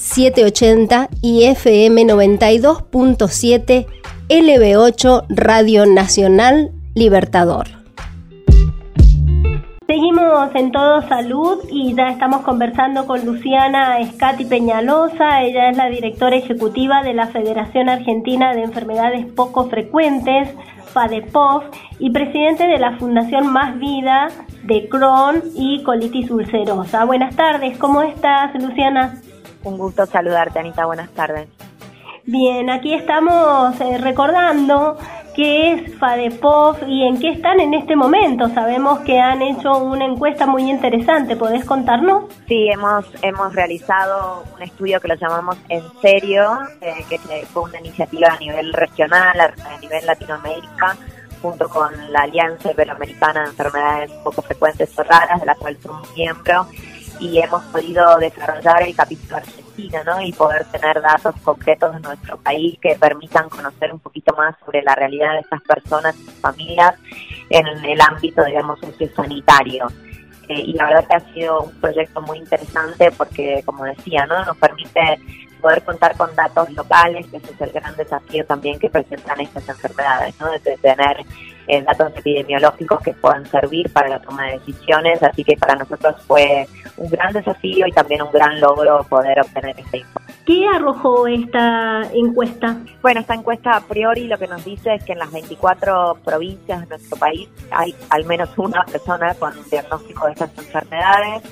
780 y FM 92.7 LB8 Radio Nacional Libertador. Seguimos en Todo Salud y ya estamos conversando con Luciana Escati Peñalosa. Ella es la directora ejecutiva de la Federación Argentina de Enfermedades Poco Frecuentes, FADEPOF, y presidente de la Fundación Más Vida de Crohn y colitis ulcerosa. Buenas tardes, ¿cómo estás, Luciana? Un gusto saludarte, Anita. Buenas tardes. Bien, aquí estamos eh, recordando qué es FADEPOF y en qué están en este momento. Sabemos que han hecho una encuesta muy interesante. ¿Podés contarnos? Sí, hemos, hemos realizado un estudio que lo llamamos En Serio, eh, que fue una iniciativa a nivel regional, a nivel Latinoamérica, junto con la Alianza Iberoamericana de Enfermedades Poco Frecuentes o Raras, de la cual somos miembros y hemos podido desarrollar el capítulo argentino ¿no? y poder tener datos concretos de nuestro país que permitan conocer un poquito más sobre la realidad de estas personas y sus familias en el ámbito, digamos, sociosanitario. Eh, y la verdad que ha sido un proyecto muy interesante porque, como decía, ¿no? nos permite poder contar con datos locales, que ese es el gran desafío también que presentan estas enfermedades, ¿no? de tener eh, datos epidemiológicos que puedan servir para la toma de decisiones, así que para nosotros fue un gran desafío y también un gran logro poder obtener esta información. ¿Qué arrojó esta encuesta? Bueno, esta encuesta a priori lo que nos dice es que en las 24 provincias de nuestro país hay al menos una persona con diagnóstico de estas enfermedades.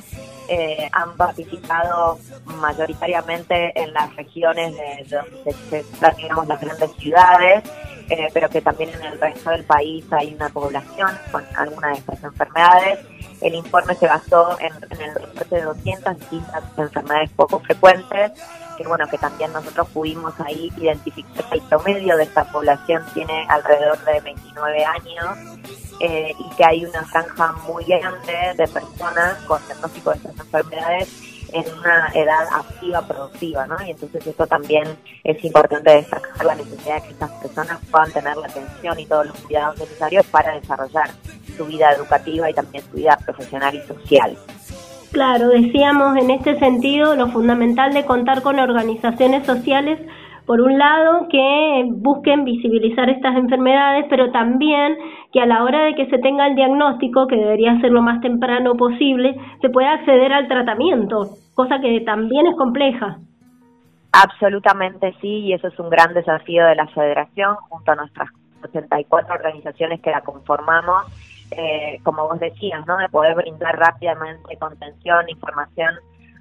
Eh, han participado mayoritariamente en las regiones de donde se, digamos, las grandes ciudades, eh, pero que también en el resto del país hay una población con alguna de estas enfermedades. El informe se basó en, el reporte de 200 distintas enfermedades poco frecuentes, que bueno, que también nosotros pudimos ahí identificar que el promedio de esta población tiene alrededor de 29 años eh, y que hay una franja muy grande de personas con diagnóstico de estas enfermedades en una edad activa productiva, ¿no? Y entonces eso también es importante destacar la necesidad de que estas personas puedan tener la atención y todos los cuidados necesarios para desarrollar su vida educativa y también su vida profesional y social. Claro, decíamos en este sentido lo fundamental de contar con organizaciones sociales por un lado, que busquen visibilizar estas enfermedades, pero también que a la hora de que se tenga el diagnóstico, que debería ser lo más temprano posible, se pueda acceder al tratamiento, cosa que también es compleja. Absolutamente sí, y eso es un gran desafío de la federación junto a nuestras 84 organizaciones que la conformamos, eh, como vos decías, ¿no? de poder brindar rápidamente contención, información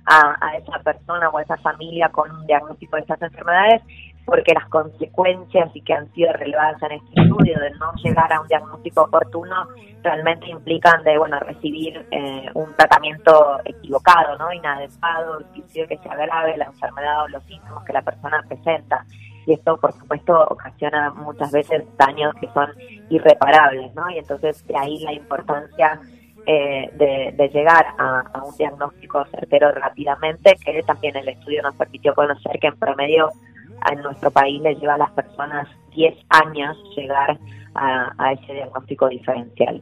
a, esa persona o a esa familia con un diagnóstico de estas enfermedades, porque las consecuencias y que han sido relevadas en este estudio de no llegar a un diagnóstico oportuno realmente implican de bueno recibir eh, un tratamiento equivocado, no inadecuado, inclusive que se agrave la enfermedad o los síntomas que la persona presenta y esto por supuesto ocasiona muchas veces daños que son irreparables, ¿no? Y entonces de ahí la importancia eh, de, llegar a, un diagnóstico certero rápidamente, que también el estudio nos permitió conocer que en promedio en nuestro país le lleva a las personas 10 años llegar a, ese diagnóstico diferencial.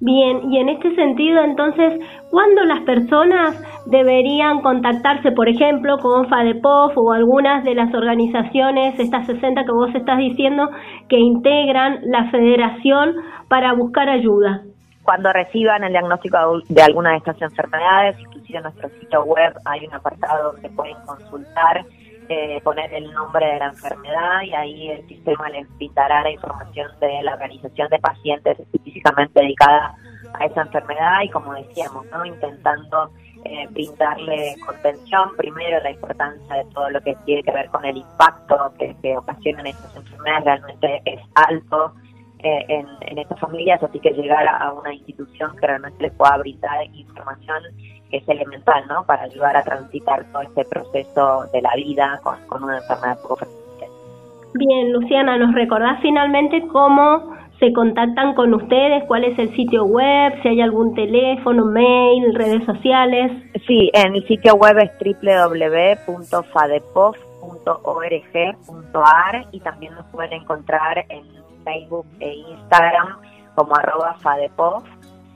Bien, y en este sentido, entonces, ¿cuándo las personas deberían contactarse, por ejemplo, con FADEPOF o algunas de las organizaciones, estas 60 que vos estás diciendo, que integran la federación para buscar ayuda? Cuando reciban el diagnóstico de alguna de estas enfermedades, inclusive en nuestro sitio web hay un apartado donde pueden consultar, eh, poner el nombre de la enfermedad y ahí el sistema les brindará la información de la organización de pacientes específicamente dedicada a esa enfermedad y como decíamos, ¿no? intentando eh, brindarle contención, primero la importancia de todo lo que tiene que ver con el impacto que, que ocasionan estas enfermedades realmente es alto eh, en, estas familias, así que llegar a una institución que realmente les pueda brindar información que es elemental, ¿no? Para ayudar a transitar todo este proceso de la vida con, una enfermedad poco frecuente. Bien, Luciana, ¿nos recordás finalmente cómo se contactan con ustedes? ¿Cuál es el sitio web? Si hay algún teléfono, mail, redes sociales. Sí, en el sitio web es www.fadepof.org.ar y también nos pueden encontrar en Facebook e Instagram como arroba fadepof.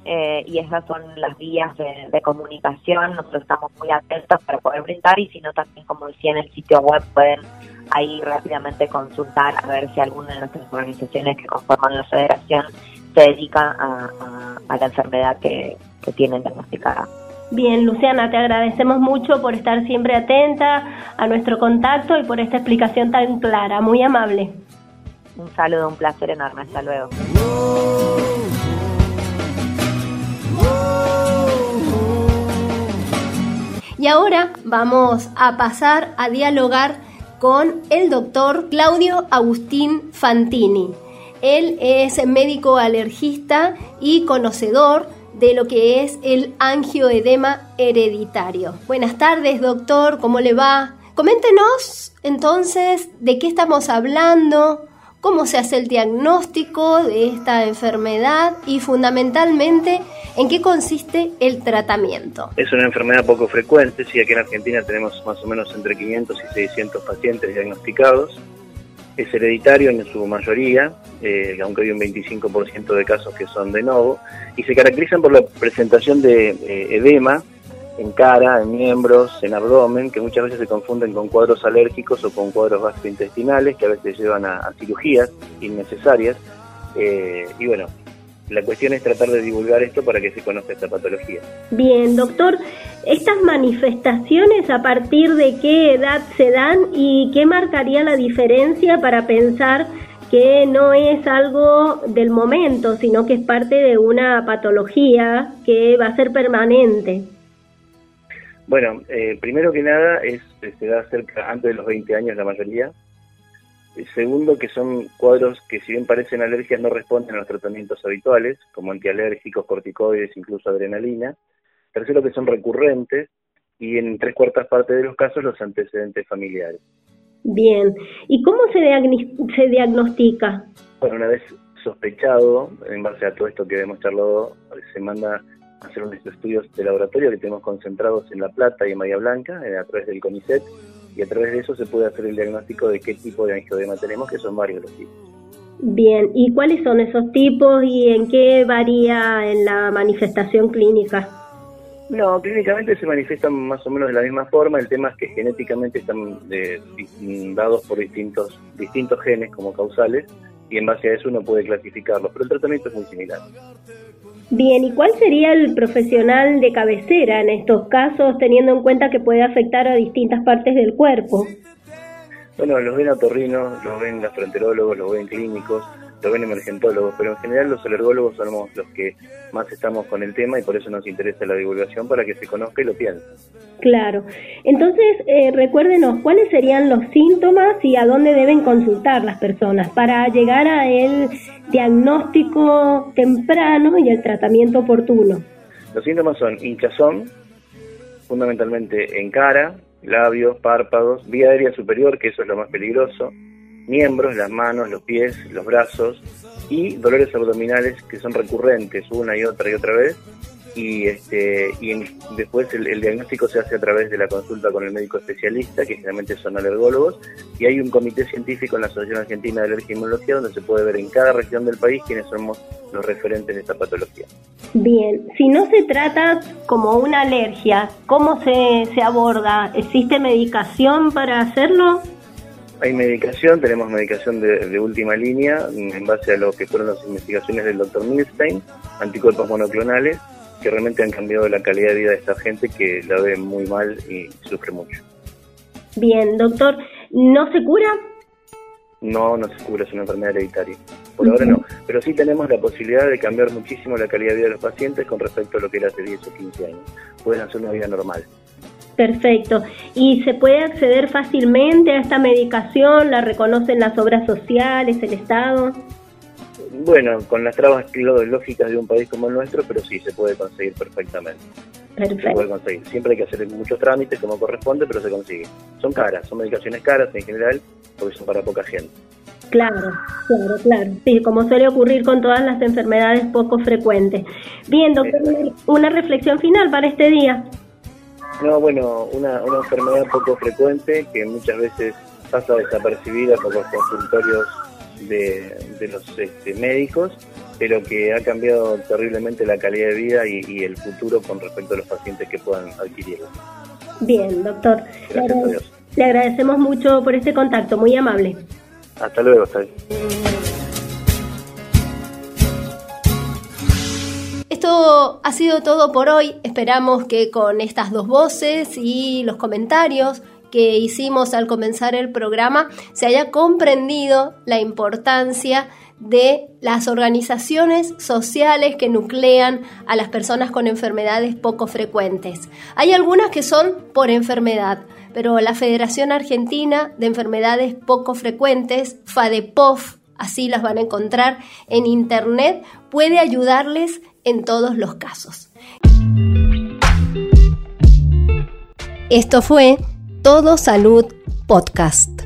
Eh, y esas son las vías de, comunicación. Nosotros estamos muy atentos para poder brindar y si no también, como decía, en el sitio web pueden ahí rápidamente consultar a ver si alguna de nuestras organizaciones que conforman la federación se dedica a, la enfermedad que, tienen diagnosticada. Bien, Luciana, te agradecemos mucho por estar siempre atenta a nuestro contacto y por esta explicación tan clara, muy amable. Un saludo, un placer enorme, hasta luego. Y ahora vamos a pasar a dialogar con el doctor Claudio Agustín Fantini. Él es médico alergista y conocedor de lo que es el angioedema hereditario. Buenas tardes, doctor, ¿cómo le va? Coméntenos entonces de qué estamos hablando, cómo se hace el diagnóstico de esta enfermedad y fundamentalmente en qué consiste el tratamiento. Es una enfermedad poco frecuente, sí, aquí en Argentina tenemos más o menos entre 500 y 600 pacientes diagnosticados. Es hereditario en su mayoría, eh, aunque hay un 25% de casos que son de nuevo, y se caracterizan por la presentación de eh, edema, en cara, en miembros, en abdomen, que muchas veces se confunden con cuadros alérgicos o con cuadros gastrointestinales, que a veces llevan a, cirugías innecesarias. Eh, y bueno, la cuestión es tratar de divulgar esto para que se conozca esta patología. Bien, doctor, ¿estas manifestaciones a partir de qué edad se dan y qué marcaría la diferencia para pensar que no es algo del momento, sino que es parte de una patología que va a ser permanente? Bueno, eh, primero que nada es se da cerca antes de los 20 años la mayoría. Segundo, que son cuadros que si bien parecen alergias no responden a los tratamientos habituales, como antialérgicos, corticoides, incluso adrenalina. Tercero, que son recurrentes y en tres cuartas partes de los casos los antecedentes familiares. Bien, ¿y cómo se, se diagnostica? Bueno, una vez sospechado, en base a todo esto que hemos charlado, se manda hacer unos estudios de laboratorio que tenemos concentrados en La Plata y en Bahía Blanca, eh, a través del CONICET, y a través de eso se puede hacer el diagnóstico de qué tipo de angioedema tenemos, que son varios los tipos. Bien, ¿y cuáles son esos tipos y en qué varía en la manifestación clínica? No, clínicamente se manifiestan más o menos de la misma forma. El tema es que genéticamente están eh, dados por distintos, distintos genes como causales y en base a eso uno puede clasificarlos, pero el tratamiento es muy similar. Bien, ¿y cuál sería el profesional de cabecera en estos casos, teniendo en cuenta que puede afectar a distintas partes del cuerpo? Bueno, los ven otorrinos, los ven gastroenterólogos, los ven clínicos, lo ven emergentólogos, pero en general los alergólogos somos los que más estamos con el tema y por eso nos interesa la divulgación para que se conozca y lo piense. Claro. Entonces, eh, recuérdenos, ¿cuáles serían los síntomas y a dónde deben consultar las personas para llegar a el diagnóstico temprano y el tratamiento oportuno? Los síntomas son hinchazón, fundamentalmente en cara, labios, párpados, vía aérea superior, que eso es lo más peligroso, miembros, las manos, los pies, los brazos y dolores abdominales que son recurrentes una y otra y otra vez y este y después el, diagnóstico se hace a través de la consulta con el médico especialista que generalmente son alergólogos y hay un comité científico en la Asociación Argentina de Alergia y Inmunología donde se puede ver en cada región del país quiénes somos los referentes de esta patología. Bien, si no se trata como una alergia, ¿cómo se, se aborda? ¿Existe medicación para hacerlo? Hay medicación, tenemos medicación de, última línea en base a lo que fueron las investigaciones del doctor Milstein, anticuerpos monoclonales, que realmente han cambiado la calidad de vida de esta gente que la ve muy mal y sufre mucho. Bien, doctor, ¿no se cura? No, no se cura, es una enfermedad hereditaria. Por ahora no, pero sí tenemos la posibilidad de cambiar muchísimo la calidad de vida de los pacientes con respecto a lo que era hace 10 o 15 años. Pueden hacer una vida normal. Perfecto. ¿Y se puede acceder fácilmente a esta medicación? ¿La reconocen las obras sociales, el Estado? Bueno, con las trabas lógicas de un país como el nuestro, pero sí se puede conseguir perfectamente. Se puede conseguir. Siempre hay que hacer muchos trámites como corresponde, pero se consigue. Son caras, son medicaciones caras en general, porque son para poca gente. Claro, claro, claro. Sí, como suele ocurrir con todas las enfermedades poco frecuentes. Bien, doctor, una reflexión final para este día. No, bueno, una, una enfermedad poco frecuente que muchas veces pasa desapercibida por los consultorios de, los este, médicos, pero que ha cambiado terriblemente la calidad de vida y, el futuro con respecto a los pacientes que puedan adquirirlo. Bien, doctor. le, agradecemos mucho por este contacto, muy amable. Hasta luego, hasta Esto ha sido todo por hoy. Esperamos que con estas dos voces y los comentarios que hicimos al comenzar el programa se haya comprendido la importancia de las organizaciones sociales que nuclean a las personas con enfermedades poco frecuentes. Hay algunas que son por enfermedad, pero la Federación Argentina de Enfermedades Poco Frecuentes, FADEPOF, así las van a encontrar en internet, puede ayudarles en todos los casos. Esto fue Todo Salud Podcast.